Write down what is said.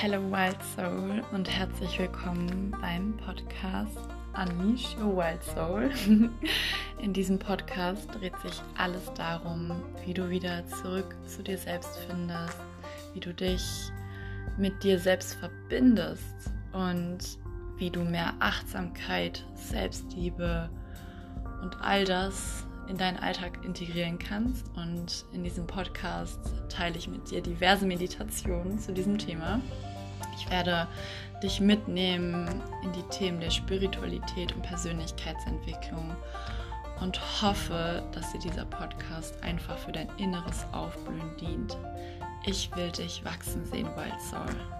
Hello Wild Soul und herzlich willkommen beim Podcast Unleash Your Wild Soul. In diesem Podcast dreht sich alles darum, wie du wieder zurück zu dir selbst findest, wie du dich mit dir selbst verbindest und wie du mehr Achtsamkeit, Selbstliebe und all das in deinen Alltag integrieren kannst. Und in diesem Podcast teile ich mit dir diverse Meditationen zu diesem Thema. Ich werde dich mitnehmen in die Themen der Spiritualität und Persönlichkeitsentwicklung und hoffe, dass dir dieser Podcast einfach für dein inneres Aufblühen dient. Ich will dich wachsen sehen, Wild Soul.